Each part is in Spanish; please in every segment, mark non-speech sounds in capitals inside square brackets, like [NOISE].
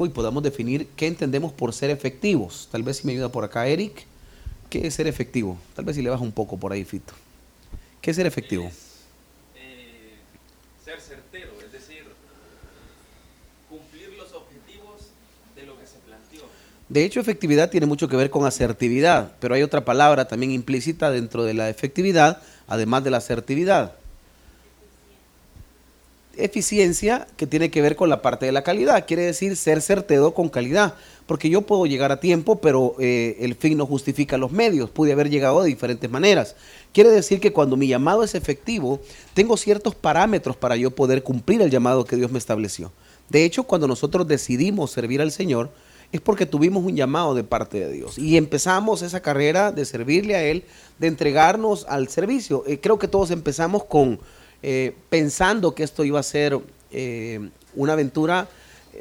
poco y podamos definir qué entendemos por ser efectivos. Tal vez si me ayuda por acá Eric, ¿qué es ser efectivo? Tal vez si le baja un poco por ahí, Fito. ¿Qué es ser efectivo? Eh, ser certero, es decir, cumplir los objetivos de lo que se planteó. De hecho, efectividad tiene mucho que ver con asertividad, pero hay otra palabra también implícita dentro de la efectividad, además de la asertividad eficiencia que tiene que ver con la parte de la calidad, quiere decir ser certero con calidad, porque yo puedo llegar a tiempo, pero eh, el fin no justifica los medios, pude haber llegado de diferentes maneras. Quiere decir que cuando mi llamado es efectivo, tengo ciertos parámetros para yo poder cumplir el llamado que Dios me estableció. De hecho, cuando nosotros decidimos servir al Señor, es porque tuvimos un llamado de parte de Dios y empezamos esa carrera de servirle a Él, de entregarnos al servicio. Eh, creo que todos empezamos con eh, pensando que esto iba a ser eh, una aventura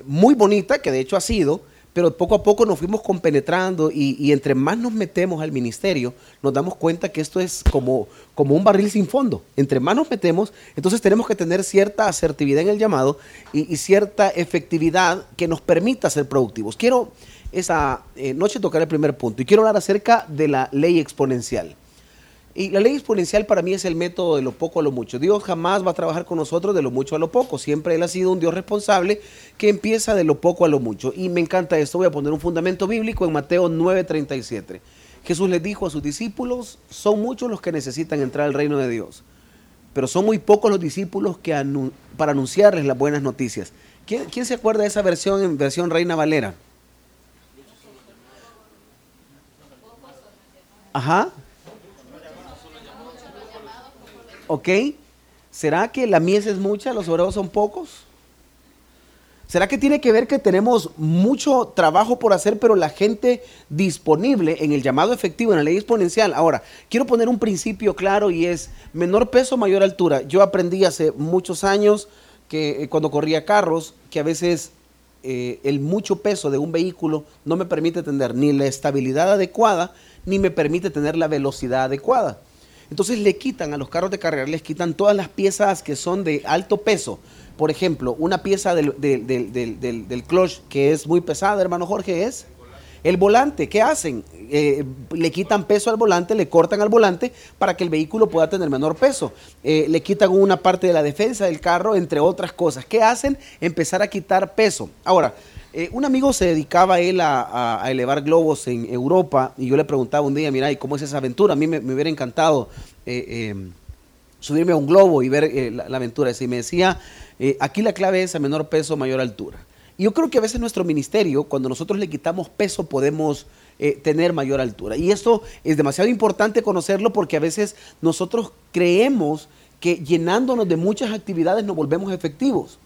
muy bonita, que de hecho ha sido, pero poco a poco nos fuimos compenetrando y, entre más nos metemos al ministerio, nos damos cuenta que esto es como, como un barril sin fondo. Entre más nos metemos, entonces tenemos que tener cierta asertividad en el llamado y, y cierta efectividad que nos permita ser productivos. Quiero esa eh, noche tocar el primer punto y quiero hablar acerca de la ley exponencial. Y la ley exponencial para mí es el método de lo poco a lo mucho. Dios jamás va a trabajar con nosotros de lo mucho a lo poco. Siempre Él ha sido un Dios responsable que empieza de lo poco a lo mucho. Y me encanta esto. Voy a poner un fundamento bíblico en Mateo 9:37. Jesús les dijo a sus discípulos, son muchos los que necesitan entrar al reino de Dios, pero son muy pocos los discípulos que para anunciarles las buenas noticias. ¿Quién, ¿Quién se acuerda de esa versión en versión Reina Valera? Ajá. ¿Ok? ¿Será que la mies es mucha, los obreros son pocos? ¿Será que tiene que ver que tenemos mucho trabajo por hacer, pero la gente disponible en el llamado efectivo, en la ley exponencial? Ahora, quiero poner un principio claro y es menor peso, mayor altura. Yo aprendí hace muchos años que eh, cuando corría carros, que a veces eh, el mucho peso de un vehículo no me permite tener ni la estabilidad adecuada, ni me permite tener la velocidad adecuada. Entonces le quitan a los carros de carrera, les quitan todas las piezas que son de alto peso. Por ejemplo, una pieza del, del, clutch que es muy pesada, hermano Jorge, es el volante. ¿Qué hacen? Eh, le quitan peso al volante, le cortan al volante para que el vehículo pueda tener menor peso. Eh, le quitan una parte de la defensa del carro, entre otras cosas. ¿Qué hacen? Empezar a quitar peso. Ahora, eh, un amigo se dedicaba él a, a, elevar globos en Europa y yo le preguntaba un día, mira, ¿y cómo es esa aventura? A mí me, hubiera encantado eh, eh, subirme a un globo y ver la, aventura. Y me decía, aquí la clave es a menor peso, mayor altura. Y yo creo que a veces nuestro ministerio, cuando nosotros le quitamos peso, podemos tener mayor altura. Y esto es demasiado importante conocerlo porque a veces nosotros creemos que llenándonos de muchas actividades nos volvemos efectivos.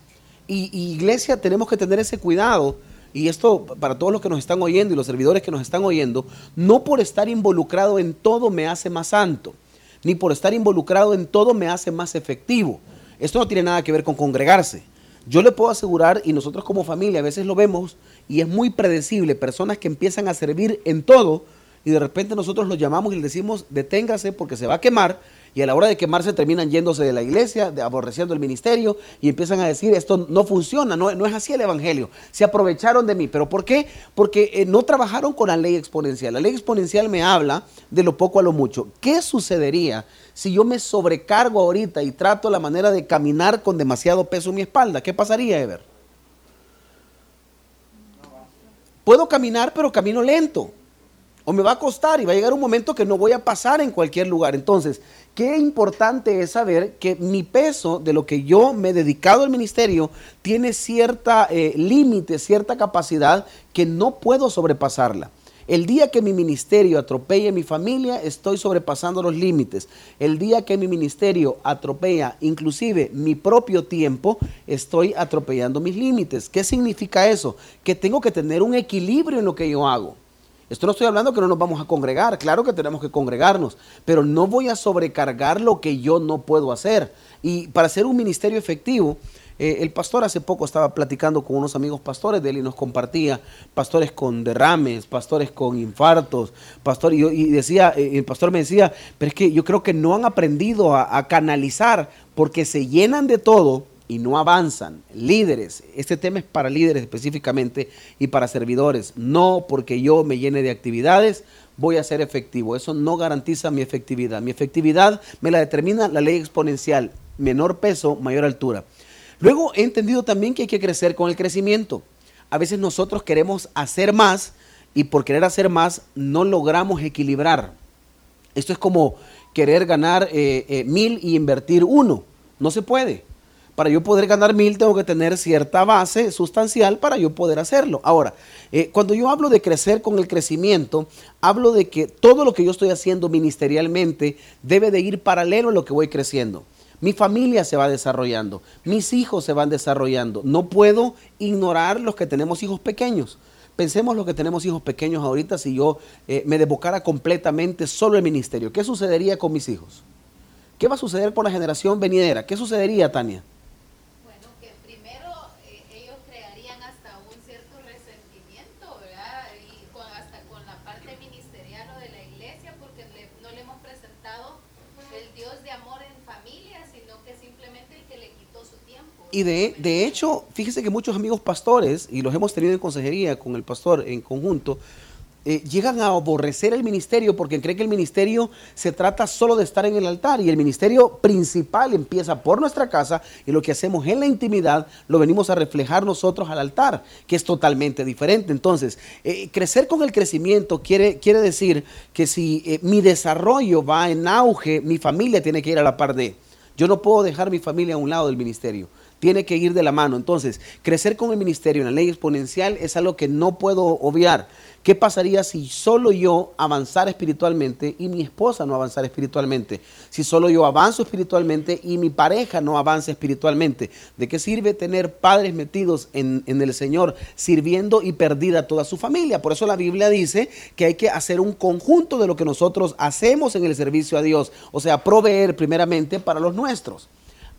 Y, iglesia tenemos que tener ese cuidado, y esto para todos los que nos están oyendo y los servidores que nos están oyendo, no por estar involucrado en todo me hace más santo, ni por estar involucrado en todo me hace más efectivo. Esto no tiene nada que ver con congregarse. Yo le puedo asegurar, y nosotros como familia a veces lo vemos, y es muy predecible, personas que empiezan a servir en todo, y de repente nosotros los llamamos y les decimos, deténgase porque se va a quemar, y a la hora de quemarse terminan yéndose de la iglesia, aborreciendo el ministerio y empiezan a decir esto no funciona, no, no, es así el evangelio. Se aprovecharon de mí. ¿Pero por qué? Porque eh, no trabajaron con la ley exponencial. La ley exponencial me habla de lo poco a lo mucho. ¿Qué sucedería si yo me sobrecargo ahorita y trato la manera de caminar con demasiado peso en mi espalda? ¿Qué pasaría, Ever? Puedo caminar, pero camino lento o me va a costar y va a llegar un momento que no voy a pasar en cualquier lugar. Entonces, qué importante es saber que mi peso de lo que yo me he dedicado al ministerio tiene cierta eh, límite, cierta capacidad que no puedo sobrepasarla. El día que mi ministerio atropelle a mi familia, estoy sobrepasando los límites. El día que mi ministerio atropella inclusive mi propio tiempo, estoy atropellando mis límites. ¿Qué significa eso? Que tengo que tener un equilibrio en lo que yo hago. Esto no estoy hablando que no nos vamos a congregar, claro que tenemos que congregarnos, pero no voy a sobrecargar lo que yo no puedo hacer. Y para hacer un ministerio efectivo, eh, el pastor hace poco estaba platicando con unos amigos pastores de él y nos compartía pastores con derrames, pastores con infartos, pastor, y, y decía, eh, el pastor me decía, pero es que yo creo que no han aprendido a canalizar porque se llenan de todo y no avanzan, líderes, este tema es para líderes específicamente y para servidores, no porque yo me llene de actividades voy a ser efectivo, eso no garantiza mi efectividad, mi efectividad me la determina la ley exponencial, menor peso, mayor altura. Luego he entendido también que hay que crecer con el crecimiento. A veces nosotros queremos hacer más y por querer hacer más no logramos equilibrar. Esto es como querer ganar eh, eh, mil y invertir uno. No se puede. Para yo poder ganar mil tengo que tener cierta base sustancial para yo poder hacerlo. Ahora, eh, cuando yo hablo de crecer con el crecimiento, hablo de que todo lo que yo estoy haciendo ministerialmente debe de ir paralelo a lo que voy creciendo. Mi familia se va desarrollando, mis hijos se van desarrollando. No puedo ignorar los que tenemos hijos pequeños. Pensemos los que tenemos hijos pequeños ahorita si yo eh, me devocara completamente solo el ministerio. ¿Qué sucedería con mis hijos? ¿Qué va a suceder con la generación venidera? ¿Qué sucedería, Tania? Y de, de, hecho, fíjese que muchos amigos pastores, y los hemos tenido en consejería con el pastor en conjunto, eh, llegan a aborrecer el ministerio porque creen que el ministerio se trata solo de estar en el altar y el ministerio principal empieza por nuestra casa y lo que hacemos en la intimidad lo venimos a reflejar nosotros al altar, que es totalmente diferente. Entonces, eh, crecer con el crecimiento quiere, quiere decir que si eh, mi desarrollo va en auge, mi familia tiene que ir a la par de. Yo no puedo dejar mi familia a un lado del ministerio tiene que ir de la mano. Entonces, crecer con el ministerio en la ley exponencial es algo que no puedo obviar. ¿Qué pasaría si solo yo avanzara espiritualmente y mi esposa no avanzara espiritualmente? Si solo yo avanzo espiritualmente y mi pareja no avanza espiritualmente. ¿De qué sirve tener padres metidos en, en, el Señor sirviendo y perdida toda su familia? Por eso la Biblia dice que hay que hacer un conjunto de lo que nosotros hacemos en el servicio a Dios. O sea, proveer primeramente para los nuestros.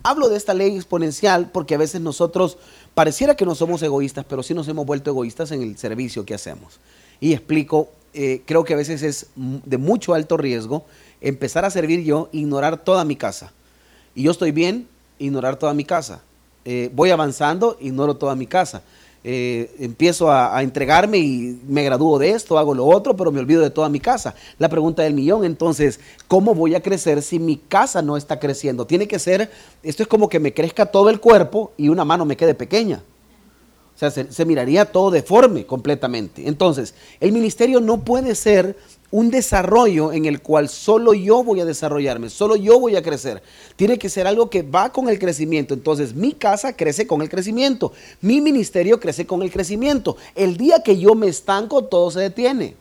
Hablo de esta ley exponencial porque a veces nosotros pareciera que no somos egoístas, pero sí nos hemos vuelto egoístas en el servicio que hacemos. Y explico, eh, creo que a veces es de mucho alto riesgo empezar a servir yo, ignorar toda mi casa. Y yo estoy bien, ignorar toda mi casa. Eh, voy avanzando, ignoro toda mi casa. Eh, empiezo a, entregarme y me gradúo de esto, hago lo otro, pero me olvido de toda mi casa. La pregunta del millón, entonces, ¿cómo voy a crecer si mi casa no está creciendo? Tiene que ser, esto es como que me crezca todo el cuerpo y una mano me quede pequeña. O sea, se miraría todo deforme completamente. Entonces, el ministerio no puede ser un desarrollo en el cual solo yo voy a desarrollarme, solo yo voy a crecer. Tiene que ser algo que va con el crecimiento. Entonces mi casa crece con el crecimiento, mi ministerio crece con el crecimiento. El día que yo me estanco, todo se detiene.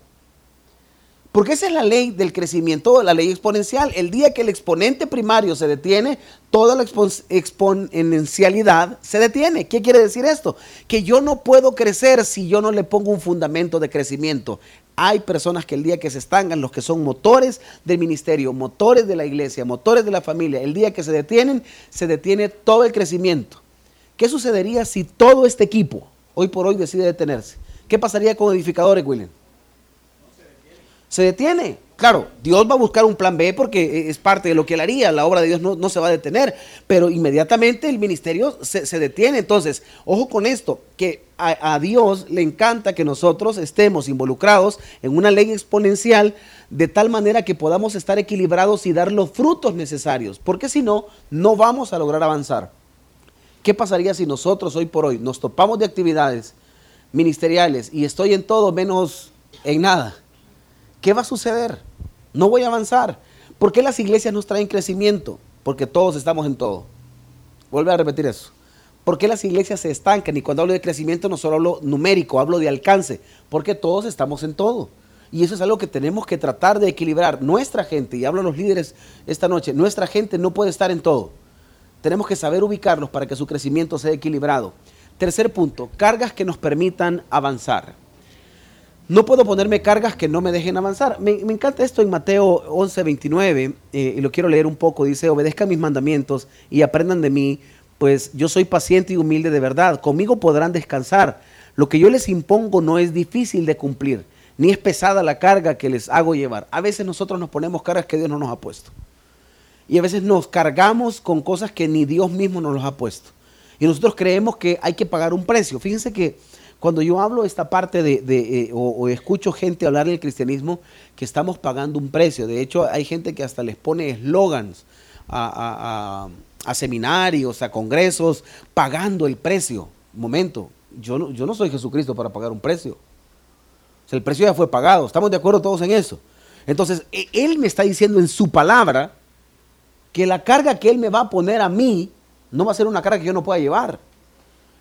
Porque esa es la ley del crecimiento, la ley exponencial. El día que el exponente primario se detiene, toda la exponencialidad se detiene. ¿Qué quiere decir esto? Que yo no puedo crecer si yo no le pongo un fundamento de crecimiento. Hay personas que el día que se estancan, los que son motores del ministerio, motores de la iglesia, motores de la familia, el día que se detienen, se detiene todo el crecimiento. ¿Qué sucedería si todo este equipo hoy por hoy decide detenerse? ¿Qué pasaría con edificadores, William? Se detiene. Claro, Dios va a buscar un plan B porque es parte de lo que él haría, la obra de Dios no, se va a detener, pero inmediatamente el ministerio se, detiene. Entonces, ojo con esto, que a, a, Dios le encanta que nosotros estemos involucrados en una ley exponencial de tal manera que podamos estar equilibrados y dar los frutos necesarios, porque si no, no vamos a lograr avanzar. ¿Qué pasaría si nosotros hoy por hoy nos topamos de actividades ministeriales y estoy en todo menos en nada? ¿Qué va a suceder? no voy a avanzar. ¿Por qué las iglesias nos traen crecimiento? Porque todos estamos en todo. Vuelve a repetir eso. ¿Por qué las iglesias se estancan? Y cuando hablo de crecimiento no solo hablo numérico, hablo de alcance. Porque todos estamos en todo. Y eso es algo que tenemos que tratar de equilibrar. Nuestra gente, y hablo a los líderes esta noche, nuestra gente no puede estar en todo. Tenemos que saber ubicarlos para que su crecimiento sea equilibrado. Tercer punto, cargas que nos permitan avanzar. No puedo ponerme cargas que no me dejen avanzar. Me, encanta esto en Mateo 11, 29, eh, y lo quiero leer un poco. Dice, obedezcan mis mandamientos y aprendan de mí, pues yo soy paciente y humilde de verdad. Conmigo podrán descansar. Lo que yo les impongo no es difícil de cumplir, ni es pesada la carga que les hago llevar. A veces nosotros nos ponemos cargas que Dios no nos ha puesto. Y a veces nos cargamos con cosas que ni Dios mismo nos los ha puesto. Y nosotros creemos que hay que pagar un precio. Fíjense que cuando yo hablo esta parte de, eh, o, escucho gente hablar del cristianismo, que estamos pagando un precio. De hecho, hay gente que hasta les pone eslogans a, seminarios, a congresos, pagando el precio. Momento, yo no, yo no soy Jesucristo para pagar un precio. el precio ya fue pagado. ¿Estamos de acuerdo todos en eso? Entonces, e, Él me está diciendo en su palabra que la carga que Él me va a poner a mí no va a ser una carga que yo no pueda llevar.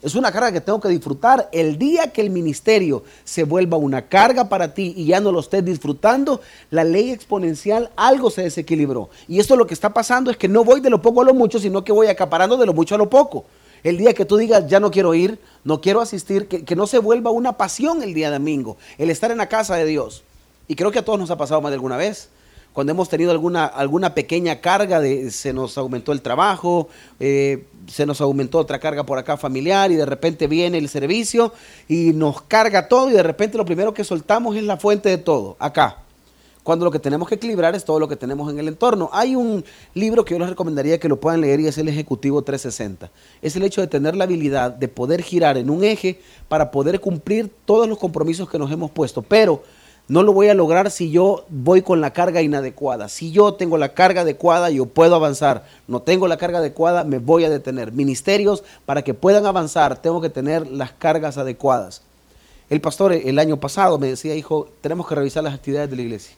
Es una carga que tengo que disfrutar. El día que el ministerio se vuelva una carga para ti y ya no lo estés disfrutando, la ley exponencial algo se desequilibró. Y esto lo que está pasando es que no voy de lo poco a lo mucho, sino que voy acaparando de lo mucho a lo poco. El día que tú digas, ya no quiero ir, no quiero asistir, que, que no se vuelva una pasión el día domingo, el estar en la casa de Dios. Y creo que a todos nos ha pasado más de alguna vez cuando hemos tenido alguna, alguna pequeña carga, de, se nos aumentó el trabajo, eh, se nos aumentó otra carga por acá familiar y de repente viene el servicio y nos carga todo y de repente lo primero que soltamos es la fuente de todo, acá. Cuando lo que tenemos que equilibrar es todo lo que tenemos en el entorno. Hay un libro que yo les recomendaría que lo puedan leer y es el Ejecutivo 360. Es el hecho de tener la habilidad de poder girar en un eje para poder cumplir todos los compromisos que nos hemos puesto. Pero no lo voy a lograr si yo voy con la carga inadecuada. Si yo tengo la carga adecuada, yo puedo avanzar. No tengo la carga adecuada, me voy a detener. Ministerios, para que puedan avanzar, tengo que tener las cargas adecuadas. El pastor el año pasado me decía, hijo, tenemos que revisar las actividades de la iglesia.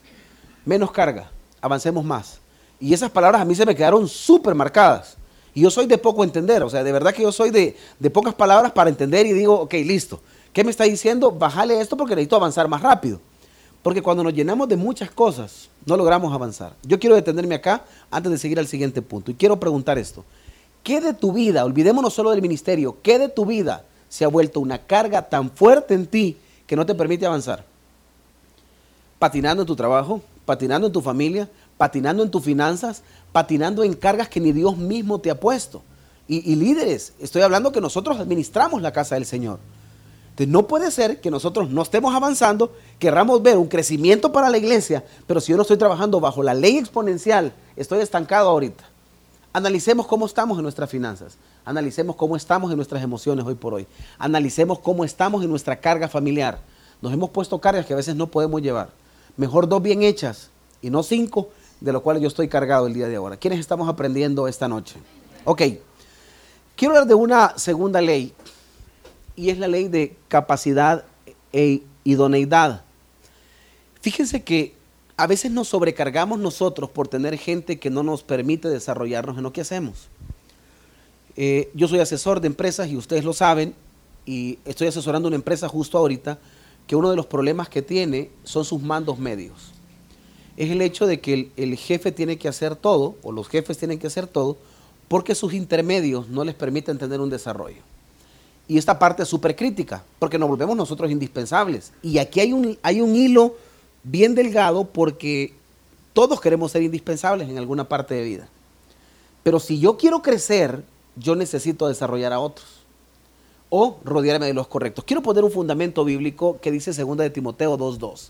Menos carga, avancemos más. Y esas palabras a mí se me quedaron súper marcadas. Y yo soy de poco entender, o sea, de verdad que yo soy de, de pocas palabras para entender y digo, ok, listo. ¿Qué me está diciendo? Bájale esto porque necesito avanzar más rápido. Porque cuando nos llenamos de muchas cosas, no logramos avanzar. Yo quiero detenerme acá antes de seguir al siguiente punto. Y quiero preguntar esto. ¿Qué de tu vida, olvidémonos solo del ministerio, qué de tu vida se ha vuelto una carga tan fuerte en ti que no te permite avanzar? Patinando en tu trabajo, patinando en tu familia, patinando en tus finanzas, patinando en cargas que ni Dios mismo te ha puesto. Y, y líderes, estoy hablando que nosotros administramos la casa del Señor. Entonces, no puede ser que nosotros no estemos avanzando, querramos ver un crecimiento para la iglesia, pero si yo no estoy trabajando bajo la ley exponencial, estoy estancado ahorita. Analicemos cómo estamos en nuestras finanzas, analicemos cómo estamos en nuestras emociones hoy por hoy, analicemos cómo estamos en nuestra carga familiar. Nos hemos puesto cargas que a veces no podemos llevar. Mejor dos bien hechas y no cinco, de lo cual yo estoy cargado el día de ahora. ¿Quiénes estamos aprendiendo esta noche? Ok, quiero hablar de una segunda ley y es la ley de capacidad e idoneidad. Fíjense que a veces nos sobrecargamos nosotros por tener gente que no nos permite desarrollarnos en lo que hacemos. Eh, yo soy asesor de empresas y ustedes lo saben, y estoy asesorando una empresa justo ahorita que uno de los problemas que tiene son sus mandos medios. Es el hecho de que el, el jefe tiene que hacer todo, o los jefes tienen que hacer todo, porque sus intermedios no les permiten tener un desarrollo. Y esta parte es súper crítica, porque nos volvemos nosotros indispensables. Y aquí hay un, hay un hilo bien delgado porque todos queremos ser indispensables en alguna parte de vida. Pero si yo quiero crecer, yo necesito desarrollar a otros o rodearme de los correctos. Quiero poner un fundamento bíblico que dice 2 de Timoteo 2.2.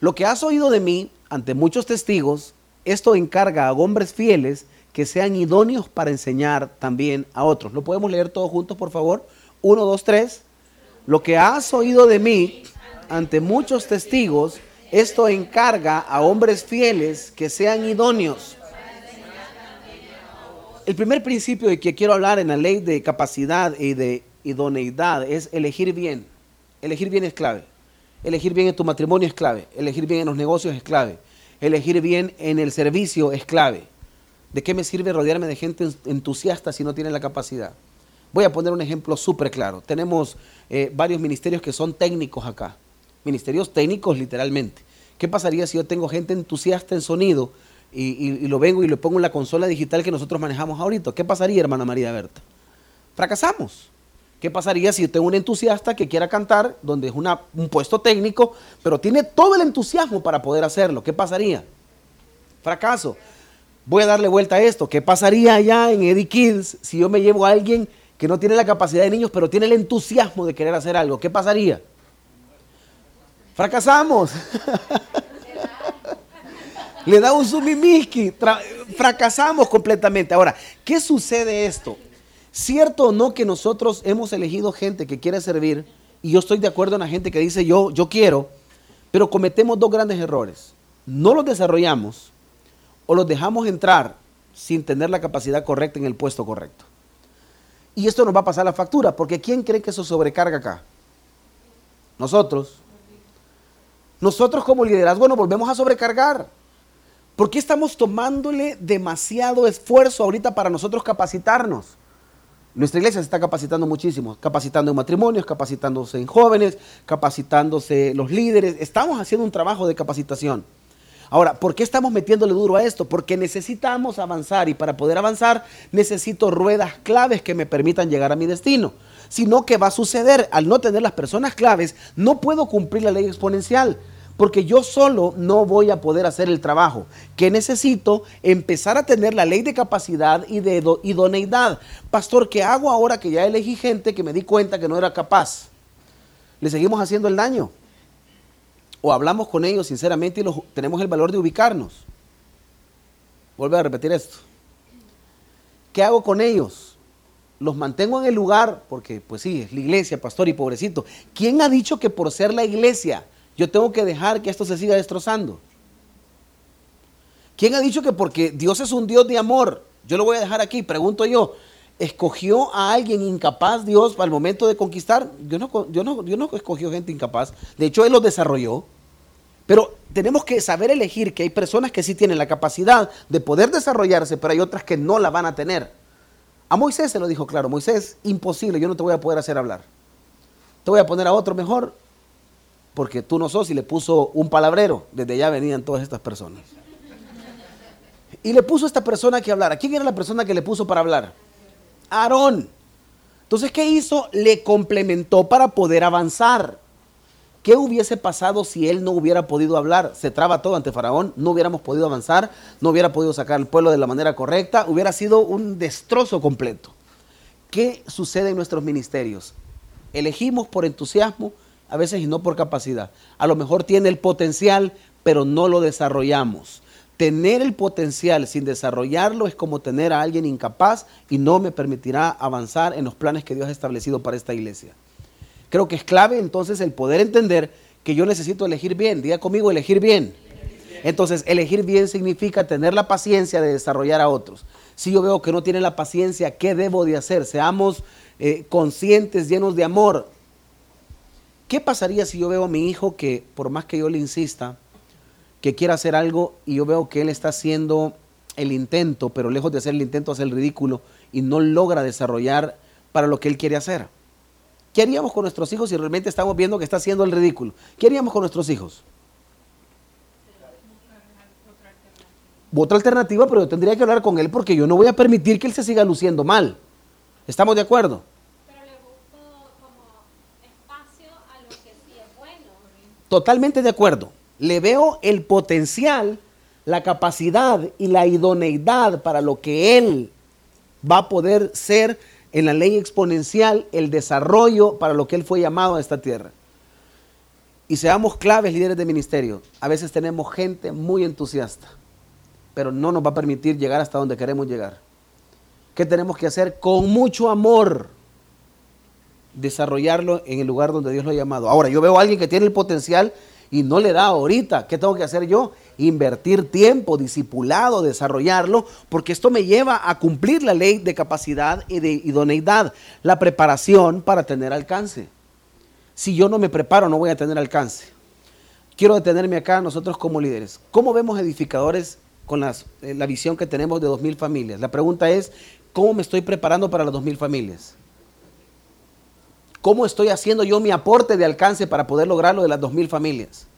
Lo que has oído de mí ante muchos testigos, esto encarga a hombres fieles que sean idóneos para enseñar también a otros. ¿Lo podemos leer todos juntos, por favor? 1, 2, 3. Lo que has oído de mí ante muchos testigos, esto encarga a hombres fieles que sean idóneos. El primer principio de que quiero hablar en la ley de capacidad y de idoneidad es elegir bien. Elegir bien es clave. Elegir bien en tu matrimonio es clave. Elegir bien en los negocios es clave. Elegir bien en el servicio es clave. ¿De qué me sirve rodearme de gente entusiasta si no tiene la capacidad? Voy a poner un ejemplo súper claro. Tenemos eh, varios ministerios que son técnicos acá. Ministerios técnicos literalmente. ¿Qué pasaría si yo tengo gente entusiasta en sonido y, lo vengo y lo pongo en la consola digital que nosotros manejamos ahorita? ¿Qué pasaría, hermana María Berta? Fracasamos. ¿Qué pasaría si yo tengo un entusiasta que quiera cantar, donde es un puesto técnico, pero tiene todo el entusiasmo para poder hacerlo? ¿Qué pasaría? Fracaso. Voy a darle vuelta a esto. ¿Qué pasaría allá en Eddie Kids si yo me llevo a alguien que no tiene la capacidad de niños, pero tiene el entusiasmo de querer hacer algo, ¿qué pasaría? Fracasamos. [LAUGHS] Le da un sumimiski. Fracasamos completamente. Ahora, ¿qué sucede esto? ¿Cierto o no que nosotros hemos elegido gente que quiere servir? Y yo estoy de acuerdo en la gente que dice yo, yo quiero, pero cometemos dos grandes errores. No los desarrollamos o los dejamos entrar sin tener la capacidad correcta en el puesto correcto. Y esto nos va a pasar la factura, porque ¿quién cree que eso sobrecarga acá? Nosotros. Nosotros como liderazgo nos volvemos a sobrecargar. ¿Por qué estamos tomándole demasiado esfuerzo ahorita para nosotros capacitarnos? Nuestra iglesia se está capacitando muchísimo, capacitando en matrimonios, capacitándose en jóvenes, capacitándose los líderes. Estamos haciendo un trabajo de capacitación. Ahora, ¿por qué estamos metiéndole duro a esto? Porque necesitamos avanzar y para poder avanzar necesito ruedas claves que me permitan llegar a mi destino. Sino que va a suceder, al no tener las personas claves, no puedo cumplir la ley exponencial. Porque yo solo no voy a poder hacer el trabajo. que necesito? Empezar a tener la ley de capacidad y de idoneidad. Pastor, ¿qué hago ahora que ya elegí gente que me di cuenta que no era capaz? ¿Le seguimos haciendo el daño? O hablamos con ellos sinceramente y tenemos el valor de ubicarnos. Vuelvo a repetir esto. ¿Qué hago con ellos? Los mantengo en el lugar porque, pues sí, es la iglesia, pastor y pobrecito. ¿Quién ha dicho que por ser la iglesia yo tengo que dejar que esto se siga destrozando? ¿Quién ha dicho que porque Dios es un Dios de amor, yo lo voy a dejar aquí? Pregunto yo, ¿escogió a alguien incapaz Dios el momento de conquistar? Yo no, yo no, yo no escogió gente incapaz. De hecho, Él los desarrolló. Pero tenemos que saber elegir que hay personas que sí tienen la capacidad de poder desarrollarse, pero hay otras que no la van a tener. A Moisés se lo dijo claro, Moisés, imposible, yo no te voy a poder hacer hablar. Te voy a poner a otro mejor, porque tú no sos y le puso un palabrero. Desde allá venían todas estas personas. Y le puso a esta persona que hablara. ¿Quién era la persona que le puso para hablar? Aarón. Entonces, ¿qué hizo? Le complementó para poder avanzar. ¿Qué hubiese pasado si él no hubiera podido hablar? Se traba todo ante Faraón, no hubiéramos podido avanzar, no hubiera podido sacar al pueblo de la manera correcta, hubiera sido un destrozo completo. ¿Qué sucede en nuestros ministerios? Elegimos por entusiasmo, a veces y no por capacidad. A lo mejor tiene el potencial, pero no lo desarrollamos. Tener el potencial sin desarrollarlo es como tener a alguien incapaz y no me permitirá avanzar en los planes que Dios ha establecido para esta iglesia. Creo que es clave entonces el poder entender que yo necesito elegir bien. Diga conmigo, elegir bien. Entonces, elegir bien significa tener la paciencia de desarrollar a otros. Si yo veo que no tiene la paciencia, ¿qué debo de hacer? Seamos eh, conscientes, llenos de amor. ¿Qué pasaría si yo veo a mi hijo que, por más que yo le insista, que quiera hacer algo y yo veo que él está haciendo el intento, pero lejos de hacer el intento hace el ridículo y no logra desarrollar para lo que él quiere hacer? ¿Qué haríamos con nuestros hijos si realmente estamos viendo que está haciendo el ridículo? ¿Qué haríamos con nuestros hijos? Otra alternativa, pero yo tendría que hablar con él porque yo no voy a permitir que él se siga luciendo mal. ¿Estamos de acuerdo? Pero le como espacio a lo que sí es bueno. Totalmente de acuerdo. Le veo el potencial, la capacidad y la idoneidad para lo que él va a poder ser en la ley exponencial el desarrollo para lo que Él fue llamado a esta tierra. Y seamos claves líderes de ministerio. A veces tenemos gente muy entusiasta, pero no nos va a permitir llegar hasta donde queremos llegar. ¿Qué tenemos que hacer? Con mucho amor, desarrollarlo en el lugar donde Dios lo ha llamado. Ahora, yo veo a alguien que tiene el potencial y no le da ahorita. ¿Qué tengo que hacer yo? Invertir tiempo, discipulado, desarrollarlo, porque esto me lleva a cumplir la ley de capacidad y de idoneidad, la preparación para tener alcance. Si yo no me preparo, no voy a tener alcance. Quiero detenerme acá nosotros como líderes. ¿Cómo vemos edificadores con eh, la visión que tenemos de 2.000 familias? La pregunta es, ¿cómo me estoy preparando para las 2.000 familias? ¿Cómo estoy haciendo yo mi aporte de alcance para poder lograrlo de las 2.000 familias?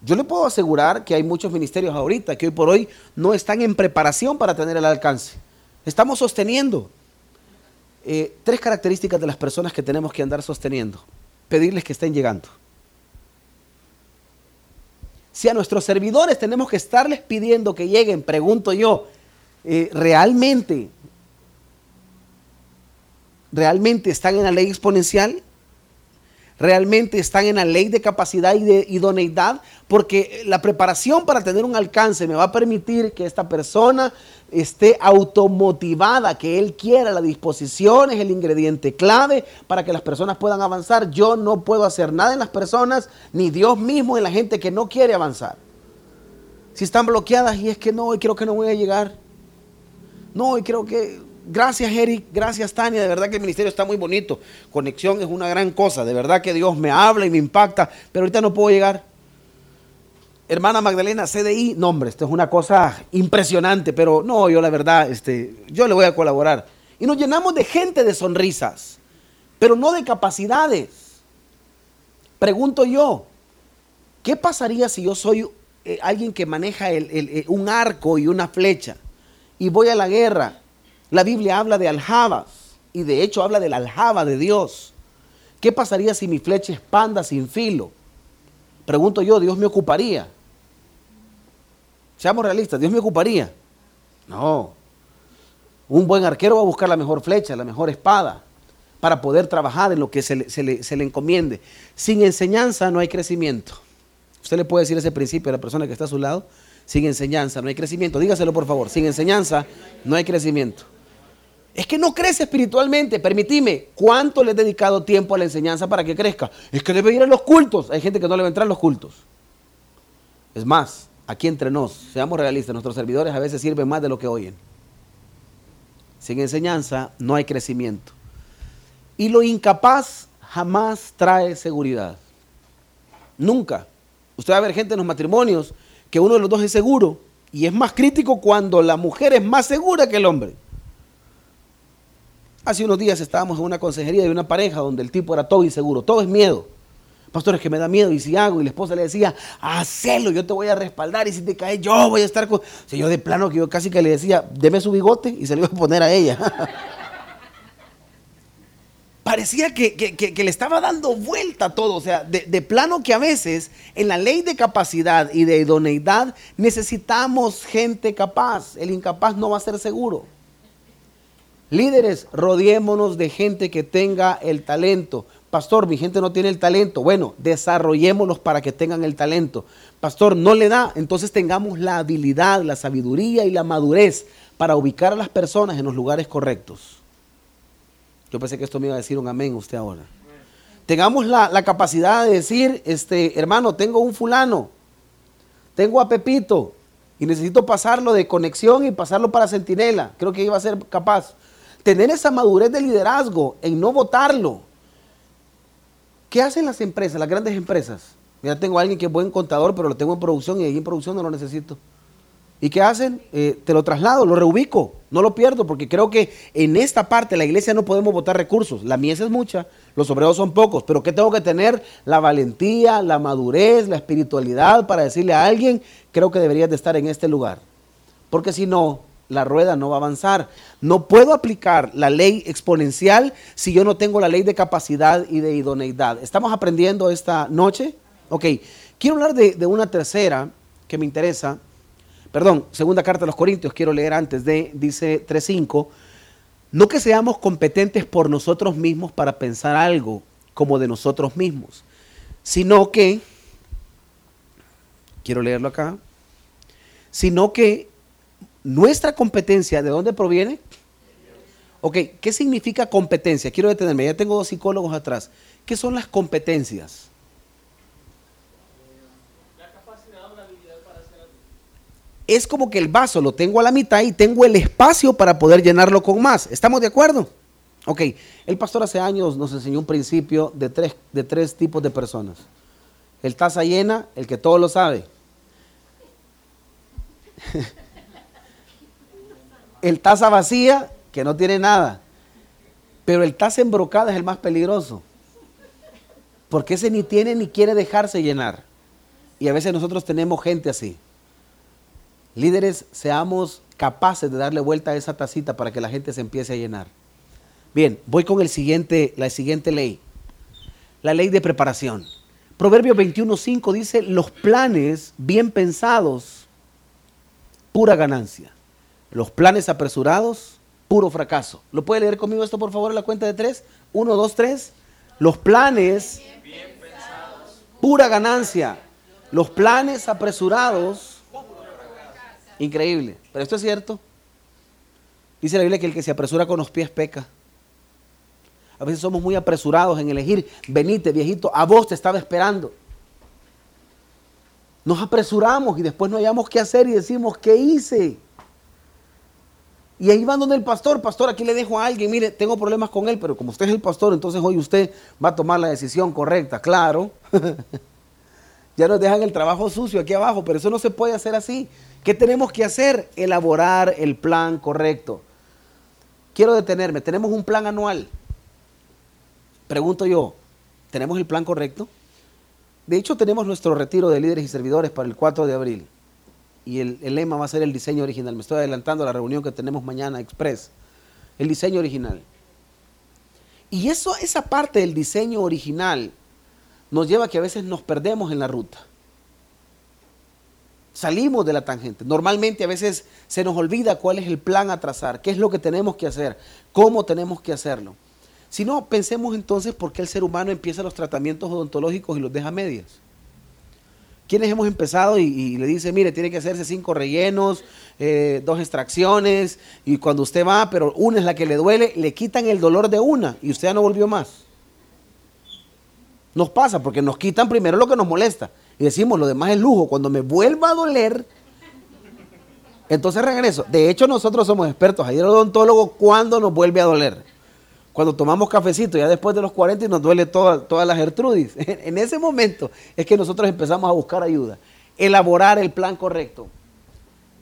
Yo le puedo asegurar que hay muchos ministerios ahorita que hoy por hoy no están en preparación para tener el alcance. Estamos sosteniendo eh, tres características de las personas que tenemos que andar sosteniendo. Pedirles que estén llegando. Si a nuestros servidores tenemos que estarles pidiendo que lleguen, pregunto yo, eh, ¿realmente realmente están en la ley exponencial, realmente están en la ley de capacidad y de idoneidad, porque la preparación para tener un alcance me va a permitir que esta persona esté automotivada, que Él quiera. La disposición es el ingrediente clave para que las personas puedan avanzar. Yo no puedo hacer nada en las personas, ni Dios mismo en la gente que no quiere avanzar. Si están bloqueadas y es que no, y creo que no voy a llegar. No, y creo que... Gracias Eric, gracias Tania, de verdad que el ministerio está muy bonito. Conexión es una gran cosa, de verdad que Dios me habla y me impacta, pero ahorita no puedo llegar hermana Magdalena, CDI, no esto es una cosa impresionante, pero no, yo la verdad, este, yo le voy a colaborar. Y nos llenamos de gente de sonrisas, pero no de capacidades. Pregunto yo, ¿qué pasaría si yo soy eh, alguien que maneja un arco y una flecha y voy a la guerra? La Biblia habla de aljabas y de hecho habla de la aljaba de Dios. ¿Qué pasaría si mi flecha es panda sin filo? Pregunto yo, ¿Dios me ocuparía? Seamos realistas, Dios me ocuparía. No. Un buen arquero va a buscar la mejor flecha, la mejor espada, para poder trabajar en lo que se le, encomiende. Sin enseñanza no hay crecimiento. Usted le puede decir ese principio a la persona que está a su lado. Sin enseñanza no hay crecimiento. Dígaselo por favor. Sin enseñanza no hay crecimiento. Es que no crece espiritualmente. Permitime, ¿cuánto le he dedicado tiempo a la enseñanza para que crezca? Es que debe ir a los cultos. Hay gente que no le va a entrar a los cultos. Es más, aquí entre nos, seamos realistas, nuestros servidores a veces sirven más de lo que oyen. Sin enseñanza no hay crecimiento. Y lo incapaz jamás trae seguridad. Nunca. Usted va a ver gente en los matrimonios que uno de los dos es seguro y es más crítico cuando la mujer es más segura que el hombre. Hace unos días estábamos en una consejería de una pareja donde el tipo era todo inseguro, todo es miedo. Pastores, que me da miedo y si hago, y la esposa le decía, hacelo, yo te voy a respaldar y si te caes yo voy a estar con... O sea, yo de plano que yo casi que le decía, deme su bigote y se lo iba a poner a ella. [LAUGHS] Parecía que, le estaba dando vuelta todo, o sea, de plano que a veces en la ley de capacidad y de idoneidad necesitamos gente capaz, el incapaz no va a ser seguro. Líderes, rodeémonos de gente que tenga el talento. Pastor, mi gente no tiene el talento. Bueno, desarrollémoslos para que tengan el talento. Pastor, no le da. Entonces tengamos la habilidad, la sabiduría y la madurez para ubicar a las personas en los lugares correctos. Yo pensé que esto me iba a decir un amén usted ahora. Tengamos la, la capacidad de decir, este, hermano, tengo un fulano, tengo a Pepito y necesito pasarlo de conexión y pasarlo para Centinela. Creo que iba a ser capaz tener esa madurez de liderazgo, en no votarlo. ¿Qué hacen las empresas, las grandes empresas? Ya tengo a alguien que es buen contador, pero lo tengo en producción y ahí en producción no lo necesito. ¿Y qué hacen? Eh, te lo traslado, lo reubico, no lo pierdo, porque creo que en esta parte la iglesia no podemos votar recursos. La mies es mucha, los obreros son pocos, pero ¿qué tengo que tener? La valentía, la madurez, la espiritualidad para decirle a alguien, creo que deberías de estar en este lugar. Porque si no, la rueda no va a avanzar. No puedo aplicar la ley exponencial si yo no tengo la ley de capacidad y de idoneidad. ¿Estamos aprendiendo esta noche? Ok, quiero hablar de, una tercera que me interesa. Perdón, segunda carta a los Corintios, quiero leer antes de, dice 3.5, no que seamos competentes por nosotros mismos para pensar algo como de nosotros mismos, sino que, quiero leerlo acá, sino que nuestra competencia, ¿de dónde proviene? Ok, ¿qué significa competencia? Quiero detenerme, ya tengo dos psicólogos atrás. ¿Qué son las competencias? Es como que el vaso lo tengo a la mitad y tengo el espacio para poder llenarlo con más. ¿Estamos de acuerdo? Ok, el pastor hace años nos enseñó un principio de tres, de tres tipos de personas. El taza llena, el que todo lo sabe. [LAUGHS] el taza vacía, que no tiene nada. Pero el taza embrocada es el más peligroso. Porque ese ni tiene ni quiere dejarse llenar. Y a veces nosotros tenemos gente así. Líderes, seamos capaces de darle vuelta a esa tacita para que la gente se empiece a llenar. Bien, voy con el siguiente, la siguiente ley. La ley de preparación. Proverbio 21.5 dice, los planes bien pensados, pura ganancia. Los planes apresurados, puro fracaso. ¿Lo puede leer conmigo esto, por favor, en la cuenta de tres? Uno, dos, tres. Los planes, pura ganancia. Los planes apresurados, increíble. Pero esto es cierto. Dice la Biblia que el que se apresura con los pies peca. A veces somos muy apresurados en elegir, venite viejito, a vos te estaba esperando. Nos apresuramos y después no hayamos qué hacer y decimos, ¿qué hice? Y ahí van donde el pastor, pastor, aquí le dejo a alguien, mire, tengo problemas con él, pero como usted es el pastor, entonces hoy usted va a tomar la decisión correcta, claro. [LAUGHS] ya nos dejan el trabajo sucio aquí abajo, pero eso no se puede hacer así. ¿Qué tenemos que hacer? Elaborar el plan correcto. Quiero detenerme, tenemos un plan anual. Pregunto yo, ¿tenemos el plan correcto? De hecho, tenemos nuestro retiro de líderes y servidores para el 4 de abril y el, lema va a ser el diseño original. Me estoy adelantando a la reunión que tenemos mañana express. El diseño original. Y eso, esa parte del diseño original nos lleva a que a veces nos perdemos en la ruta. Salimos de la tangente. Normalmente a veces se nos olvida cuál es el plan a trazar, qué es lo que tenemos que hacer, cómo tenemos que hacerlo. Si no, pensemos entonces por qué el ser humano empieza los tratamientos odontológicos y los deja medias. ¿Quiénes hemos empezado y, le dice, mire, tiene que hacerse cinco rellenos, eh, dos extracciones, y cuando usted va, pero una es la que le duele, le quitan el dolor de una y usted ya no volvió más? Nos pasa porque nos quitan primero lo que nos molesta y decimos, lo demás es lujo. Cuando me vuelva a doler, entonces regreso. De hecho, nosotros somos expertos. Ayer el odontólogo, cuando nos vuelve a doler? Cuando tomamos cafecito, ya después de los 40 y nos duele toda, todas las Gertrudis. [LAUGHS] En ese momento es que nosotros empezamos a buscar ayuda, elaborar el plan correcto.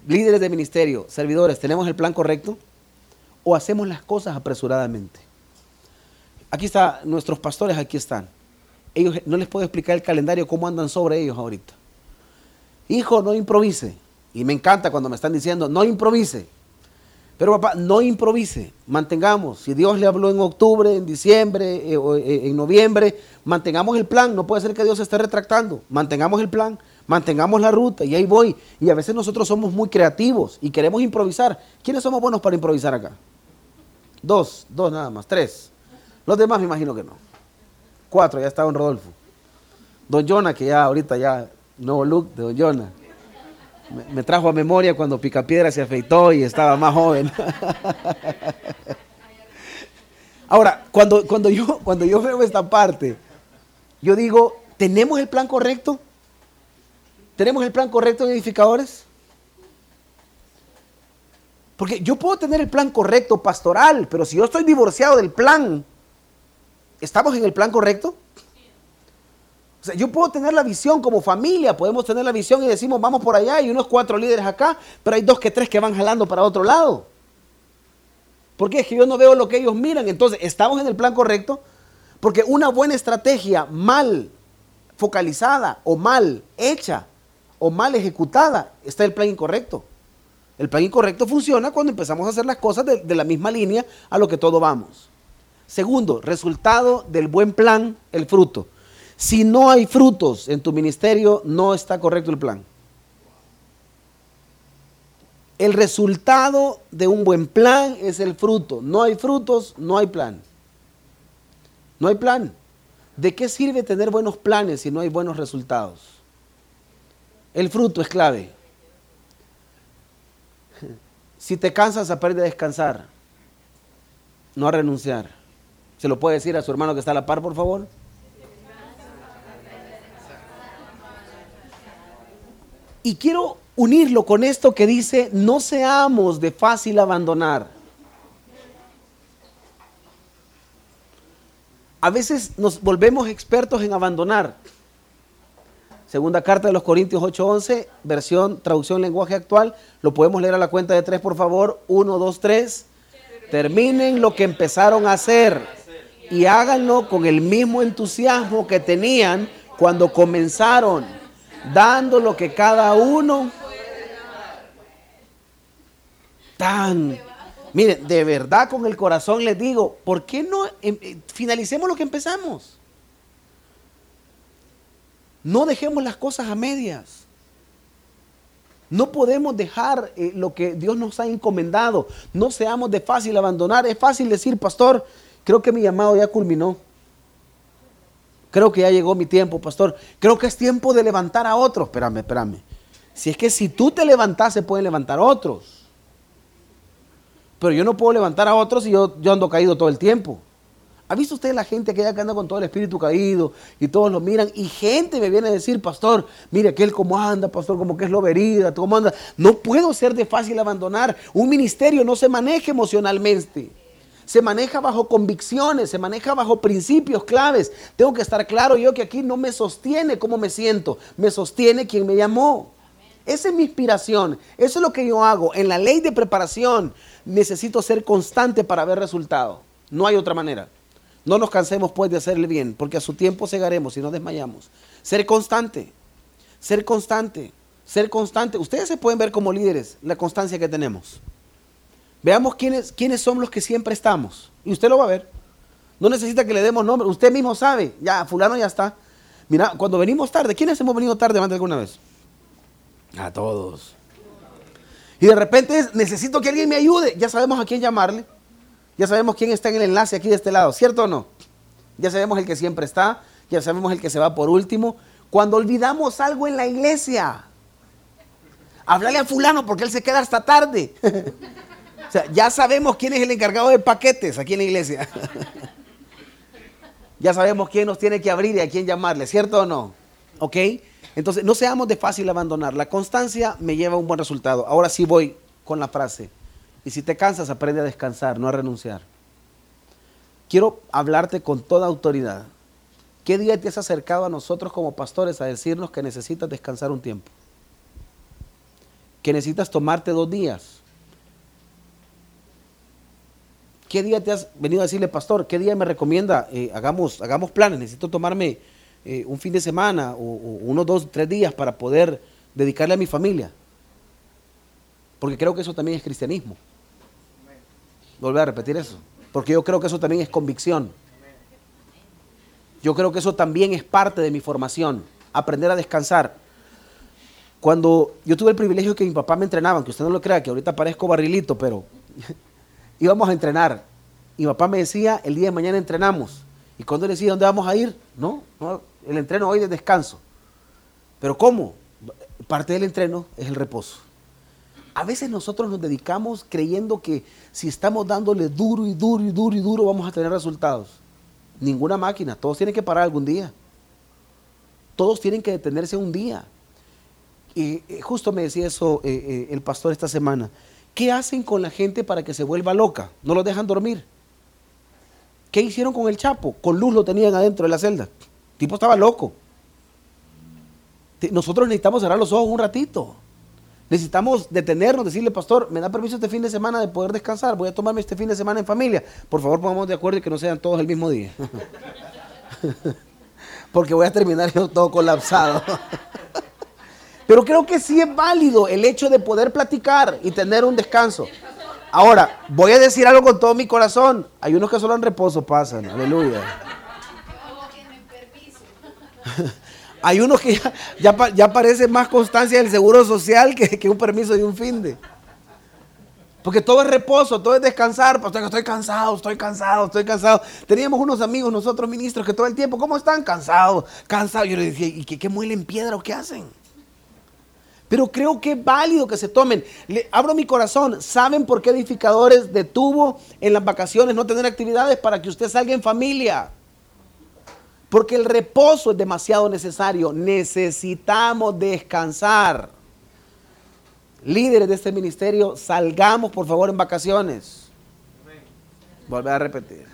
Líderes de ministerio, servidores, ¿tenemos el plan correcto? ¿O hacemos las cosas apresuradamente? Aquí están nuestros pastores, aquí están. Ellos no les puedo explicar el calendario, cómo andan sobre ellos ahorita. Hijo, no improvise. Y me encanta cuando me están diciendo, no improvise. Pero papá, no improvise, mantengamos. Si Dios le habló en octubre, en diciembre, eh, eh, en noviembre, mantengamos el plan. No puede ser que Dios se esté retractando. Mantengamos el plan, mantengamos la ruta y ahí voy. Y a veces nosotros somos muy creativos y queremos improvisar. ¿Quiénes somos buenos para improvisar acá? Dos, dos nada más, tres. Los demás me imagino que no. Cuatro, ya estaba en Rodolfo. Don Jonah, que ya ahorita ya, nuevo look de Don Jonah. Me, trajo a memoria cuando Picapiedra se afeitó y estaba más joven. Ahora, cuando, cuando, yo, cuando yo veo esta parte, yo digo, ¿tenemos el plan correcto? ¿Tenemos el plan correcto en edificadores? Porque yo puedo tener el plan correcto pastoral, pero si yo estoy divorciado del plan, ¿estamos en el plan correcto? Yo puedo tener la visión como familia, podemos tener la visión y decimos, vamos por allá, y unos cuatro líderes acá, pero hay dos que tres que van jalando para otro lado. Porque es que yo no veo lo que ellos miran. Entonces, ¿estamos en el plan correcto? Porque una buena estrategia mal focalizada o mal hecha o mal ejecutada, está el plan incorrecto. El plan incorrecto funciona cuando empezamos a hacer las cosas de, de la misma línea a lo que todo vamos. Segundo, resultado del buen plan, el fruto. Si no hay frutos en tu ministerio, no está correcto el plan. El resultado de un buen plan es el fruto. No hay frutos, no hay plan. No hay plan. ¿De qué sirve tener buenos planes si no hay buenos resultados? El fruto es clave. Si te cansas, aprende a descansar, no a renunciar. ¿Se lo puede decir a su hermano que está a la par, por favor? Y quiero unirlo con esto que dice, no seamos de fácil abandonar. A veces nos volvemos expertos en abandonar. Segunda carta de los Corintios 8:11, versión, traducción, lenguaje actual. Lo podemos leer a la cuenta de tres, por favor. Uno, dos, tres. Terminen lo que empezaron a hacer y háganlo con el mismo entusiasmo que tenían cuando comenzaron dando lo que cada uno tan miren de verdad con el corazón les digo ¿por qué no em, eh, finalicemos lo que empezamos? no dejemos las cosas a medias. No podemos dejar eh, lo que Dios nos ha encomendado. No seamos de fácil abandonar. Es fácil decir pastor creo que mi llamado ya culminó Creo que ya llegó mi tiempo, pastor. Creo que es tiempo de levantar a otros. Espérame, espérame. Si es que si tú te levantas, se pueden levantar otros. Pero yo no puedo levantar a otros y yo, yo ando caído todo el tiempo. ¿Ha visto usted la gente que anda con todo el espíritu caído y todos lo miran? Y gente me viene a decir, pastor, mire aquel cómo anda, pastor, como que es lo verida, cómo anda. No puedo ser de fácil abandonar. Un ministerio no se maneja emocionalmente. Se maneja bajo convicciones, se maneja bajo principios claves. Tengo que estar claro yo que aquí no me sostiene cómo me siento, me sostiene quien me llamó. Esa es mi inspiración, eso es lo que yo hago. En la ley de preparación necesito ser constante para ver resultado. No hay otra manera. No nos cansemos pues de hacerle bien, porque a su tiempo cegaremos y no desmayamos. Ser constante, ser constante, ser constante. Ustedes se pueden ver como líderes la constancia que tenemos. Veamos quiénes, quiénes son los que siempre estamos. Y usted lo va a ver. No necesita que le demos nombre. Usted mismo sabe. Ya, fulano ya está. Mira, cuando venimos tarde, ¿quiénes hemos venido tarde antes alguna vez? A todos. Y de repente necesito que alguien me ayude. Ya sabemos a quién llamarle. Ya sabemos quién está en el enlace aquí de este lado, ¿cierto o no? Ya sabemos el que siempre está, ya sabemos el que se va por último. Cuando olvidamos algo en la iglesia, háblale a fulano porque él se queda hasta tarde. [LAUGHS] o sea, ya sabemos quién es el encargado de paquetes aquí en la iglesia. [LAUGHS] ya sabemos quién nos tiene que abrir y a quién llamarle, ¿cierto o no? ¿Ok? Entonces, no seamos de fácil abandonar. La constancia me lleva a un buen resultado. Ahora sí voy con la frase. Y si te cansas, aprende a descansar, no a renunciar. Quiero hablarte con toda autoridad. ¿Qué día te has acercado a nosotros como pastores a decirnos que necesitas descansar un tiempo? Que necesitas tomarte dos días. ¿Qué día te has venido a decirle, pastor, qué día me recomienda? Eh, hagamos, hagamos planes, necesito tomarme eh, un fin de semana o, o unos dos, tres días para poder dedicarle a mi familia. Porque creo que eso también es cristianismo. Volver a repetir eso. Porque yo creo que eso también es convicción. Yo creo que eso también es parte de mi formación. Aprender a descansar. Cuando yo tuve el privilegio que mi papá me entrenaba, aunque usted no lo crea, que ahorita parezco barrilito, pero íbamos a entrenar. Y papá me decía, el día de mañana entrenamos. Y cuando le decía, ¿dónde vamos a ir? No, no el entreno hoy es descanso. Pero ¿cómo? Parte del entreno es el reposo. A veces nosotros nos dedicamos creyendo que si estamos dándole duro y duro y duro y duro vamos a tener resultados. Ninguna máquina, todos tienen que parar algún día. Todos tienen que detenerse un día. Y eh, justo me decía eso eh, eh, el pastor esta semana. ¿Qué hacen con la gente para que se vuelva loca? No lo dejan dormir. ¿Qué hicieron con el Chapo? Con luz lo tenían adentro de la celda. El tipo estaba loco. Nosotros necesitamos cerrar los ojos un ratito. Necesitamos detenernos, decirle, pastor, ¿me da permiso este fin de semana de poder descansar? Voy a tomarme este fin de semana en familia. Por favor, pongamos de acuerdo y que no sean todos el mismo día. [LAUGHS] Porque voy a terminar yo todo colapsado. [LAUGHS] Pero creo que sí es válido el hecho de poder platicar y tener un descanso. Ahora, voy a decir algo con todo mi corazón. Hay unos que solo en reposo pasan. Aleluya. [LAUGHS] Hay unos que ya, ya, parece más constancia del seguro social que, un permiso de un fin de. Porque todo es reposo, todo es descansar. Pues estoy cansado, estoy cansado, estoy cansado. Teníamos unos amigos, nosotros ministros, que todo el tiempo, ¿cómo están? Cansados, cansados. Yo les decía, ¿y qué, qué muelen piedra o qué hacen? Pero creo que es válido que se tomen. Le, abro mi corazón. ¿Saben por qué edificadores detuvo en las vacaciones no tener actividades? Para que usted salga en familia. Porque el reposo es demasiado necesario. Necesitamos descansar. Líderes de este ministerio, salgamos por favor en vacaciones. Volver a repetir.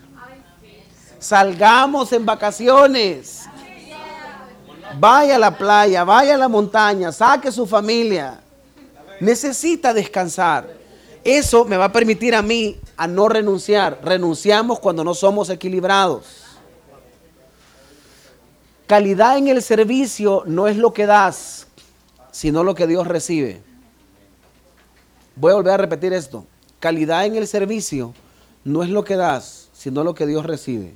Salgamos en vacaciones. Vaya a la playa, vaya a la montaña, saque su familia. Necesita descansar. Eso me va a permitir a mí a no renunciar. Renunciamos cuando no somos equilibrados. Calidad en el servicio no es lo que das, sino lo que Dios recibe. Voy a volver a repetir esto. Calidad en el servicio no es lo que das, sino lo que Dios recibe.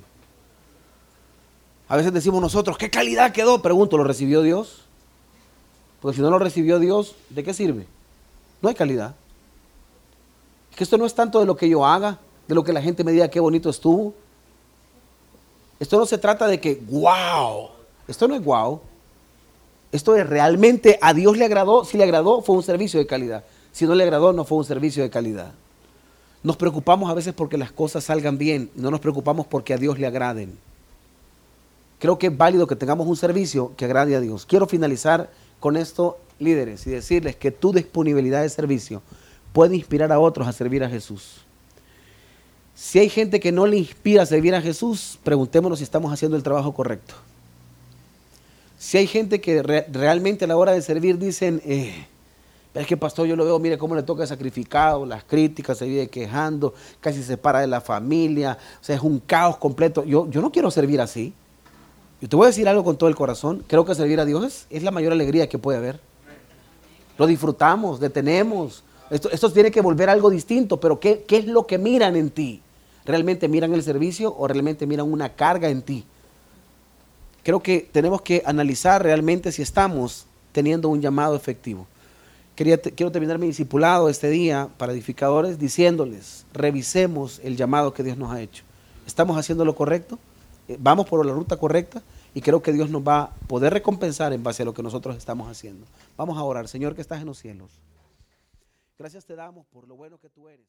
A veces decimos nosotros, ¿qué calidad quedó? Pregunto, ¿lo recibió Dios? Porque si no lo recibió Dios, ¿de qué sirve? No hay calidad. Es que esto no es tanto de lo que yo haga, de lo que la gente me diga qué bonito estuvo. Esto no se trata de que, wow, esto no es guau. Esto es realmente a Dios le agradó. Si le agradó, fue un servicio de calidad. Si no le agradó, no fue un servicio de calidad. Nos preocupamos a veces porque las cosas salgan bien, no nos preocupamos porque a Dios le agraden. Creo que es válido que tengamos un servicio que agrade a Dios. Quiero finalizar con esto, líderes, y decirles que tu disponibilidad de servicio puede inspirar a otros a servir a Jesús. Si hay gente que no le inspira a servir a Jesús, preguntémonos si estamos haciendo el trabajo correcto. Si hay gente que realmente a la hora de servir dicen, eh, es que pastor, yo lo veo, mire cómo le toca sacrificado, las críticas, se vive quejando, casi se separa de la familia, o sea, es un caos completo. Yo, yo no quiero servir así. Yo te voy a decir algo con todo el corazón. Creo que servir a Dios es, la mayor alegría que puede haber. Lo disfrutamos, detenemos. Esto, esto tiene que volver algo distinto, pero ¿qué, ¿qué es lo que miran en ti? ¿Realmente miran el servicio o realmente miran una carga en ti? Creo que tenemos que analizar realmente si estamos teniendo un llamado efectivo. Quería, quiero terminar mi discipulado este día para edificadores diciéndoles, revisemos el llamado que Dios nos ha hecho. ¿Estamos haciendo lo correcto? Eh, ¿Vamos por la ruta correcta? Y creo que Dios nos va a poder recompensar en base a lo que nosotros estamos haciendo. Vamos a orar. Señor que estás en los cielos. Gracias te damos por lo bueno que tú eres.